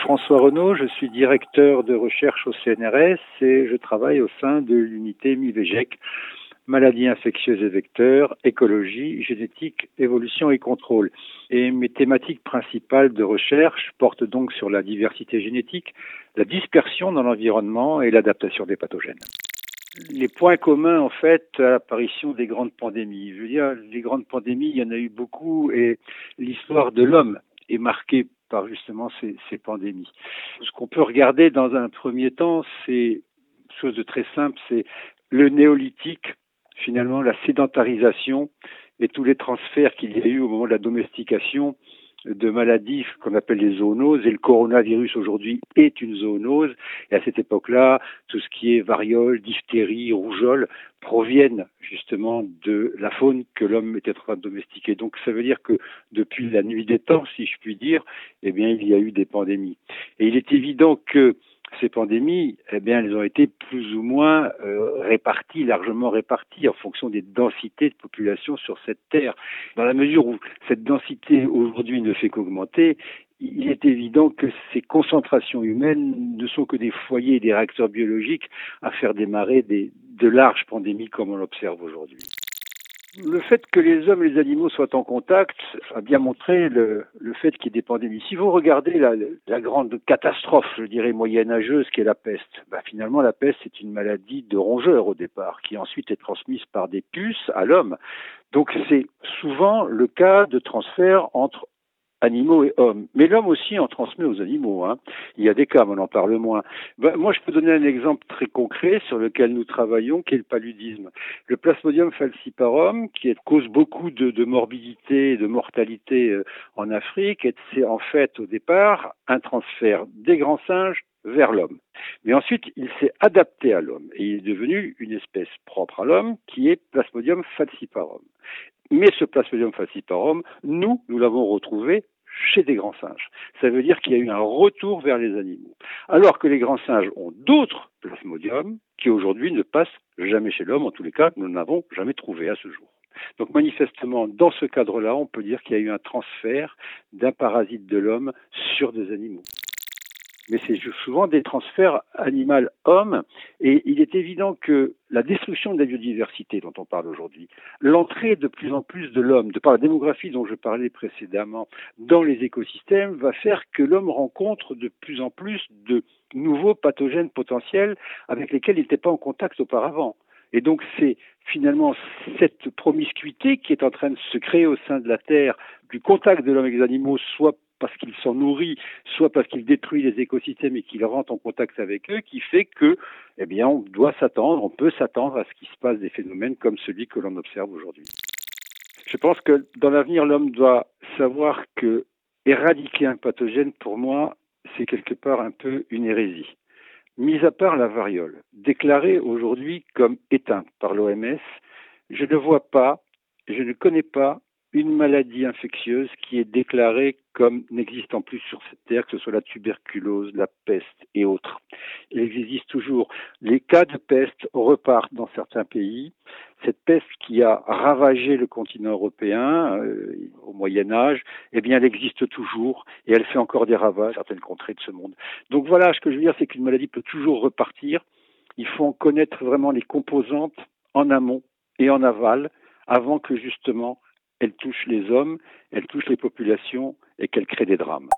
François Renaud, je suis directeur de recherche au CNRS et je travaille au sein de l'unité MIVEGEC, maladies infectieuses et vecteurs, écologie, génétique, évolution et contrôle. Et mes thématiques principales de recherche portent donc sur la diversité génétique, la dispersion dans l'environnement et l'adaptation des pathogènes. Les points communs, en fait, à l'apparition des grandes pandémies. Je veux dire, les grandes pandémies, il y en a eu beaucoup et l'histoire de l'homme est marquée par justement ces, ces pandémies. Ce qu'on peut regarder dans un premier temps, c'est chose de très simple, c'est le néolithique, finalement la sédentarisation et tous les transferts qu'il y a eu au moment de la domestication de maladies qu'on appelle les zoonoses et le coronavirus aujourd'hui est une zoonose et à cette époque-là tout ce qui est variole, diphtérie, rougeole proviennent justement de la faune que l'homme était en train de domestiquer. Donc ça veut dire que depuis la nuit des temps, si je puis dire, eh bien il y a eu des pandémies. Et il est évident que ces pandémies, eh bien, elles ont été plus ou moins euh, réparties, largement réparties en fonction des densités de population sur cette terre. Dans la mesure où cette densité aujourd'hui ne fait qu'augmenter, il est évident que ces concentrations humaines ne sont que des foyers et des réacteurs biologiques à faire démarrer de larges pandémies comme on l'observe aujourd'hui. Le fait que les hommes et les animaux soient en contact a bien montré le, le fait qu'il y ait des pandémies. Si vous regardez la, la, grande catastrophe, je dirais moyenâgeuse, qui est la peste, bah finalement la peste c'est une maladie de rongeurs au départ, qui ensuite est transmise par des puces à l'homme. Donc c'est souvent le cas de transfert entre animaux et hommes. Mais l'homme aussi en transmet aux animaux. Hein. Il y a des cas, mais on en parle moins. Ben, moi, je peux donner un exemple très concret sur lequel nous travaillons, qui est le paludisme. Le Plasmodium falciparum, qui cause beaucoup de, de morbidité et de mortalité euh, en Afrique, c'est en fait au départ un transfert des grands singes vers l'homme. Mais ensuite, il s'est adapté à l'homme et il est devenu une espèce propre à l'homme qui est Plasmodium falciparum. Mais ce Plasmodium falciparum, nous, nous l'avons retrouvé chez des grands singes. Ça veut dire qu'il y a eu un retour vers les animaux. Alors que les grands singes ont d'autres plasmodiums qui aujourd'hui ne passent jamais chez l'homme, en tous les cas, nous n'avons jamais trouvé à ce jour. Donc manifestement, dans ce cadre-là, on peut dire qu'il y a eu un transfert d'un parasite de l'homme sur des animaux mais c'est souvent des transferts animal-homme. Et il est évident que la destruction de la biodiversité dont on parle aujourd'hui, l'entrée de plus en plus de l'homme, de par la démographie dont je parlais précédemment, dans les écosystèmes, va faire que l'homme rencontre de plus en plus de nouveaux pathogènes potentiels avec lesquels il n'était pas en contact auparavant. Et donc c'est finalement cette promiscuité qui est en train de se créer au sein de la Terre, du contact de l'homme avec les animaux, soit parce qu'il s'en nourrit, soit parce qu'il détruit les écosystèmes et qu'il rentre en contact avec eux, qui fait que, eh bien, on doit s'attendre, on peut s'attendre à ce qu'il se passe des phénomènes comme celui que l'on observe aujourd'hui. Je pense que dans l'avenir, l'homme doit savoir que éradiquer un pathogène, pour moi, c'est quelque part un peu une hérésie. Mis à part la variole, déclarée aujourd'hui comme éteinte par l'OMS, je ne vois pas, je ne connais pas une maladie infectieuse qui est déclarée comme n'existant plus sur cette terre, que ce soit la tuberculose, la peste et autres. Il existe toujours. Les cas de peste repartent dans certains pays. Cette peste qui a ravagé le continent européen euh, au Moyen Âge, eh bien, elle existe toujours et elle fait encore des ravages dans certaines contrées de ce monde. Donc voilà, ce que je veux dire, c'est qu'une maladie peut toujours repartir. Il faut en connaître vraiment les composantes en amont et en aval avant que justement elle touche les hommes, elle touche les populations et qu'elle crée des drames.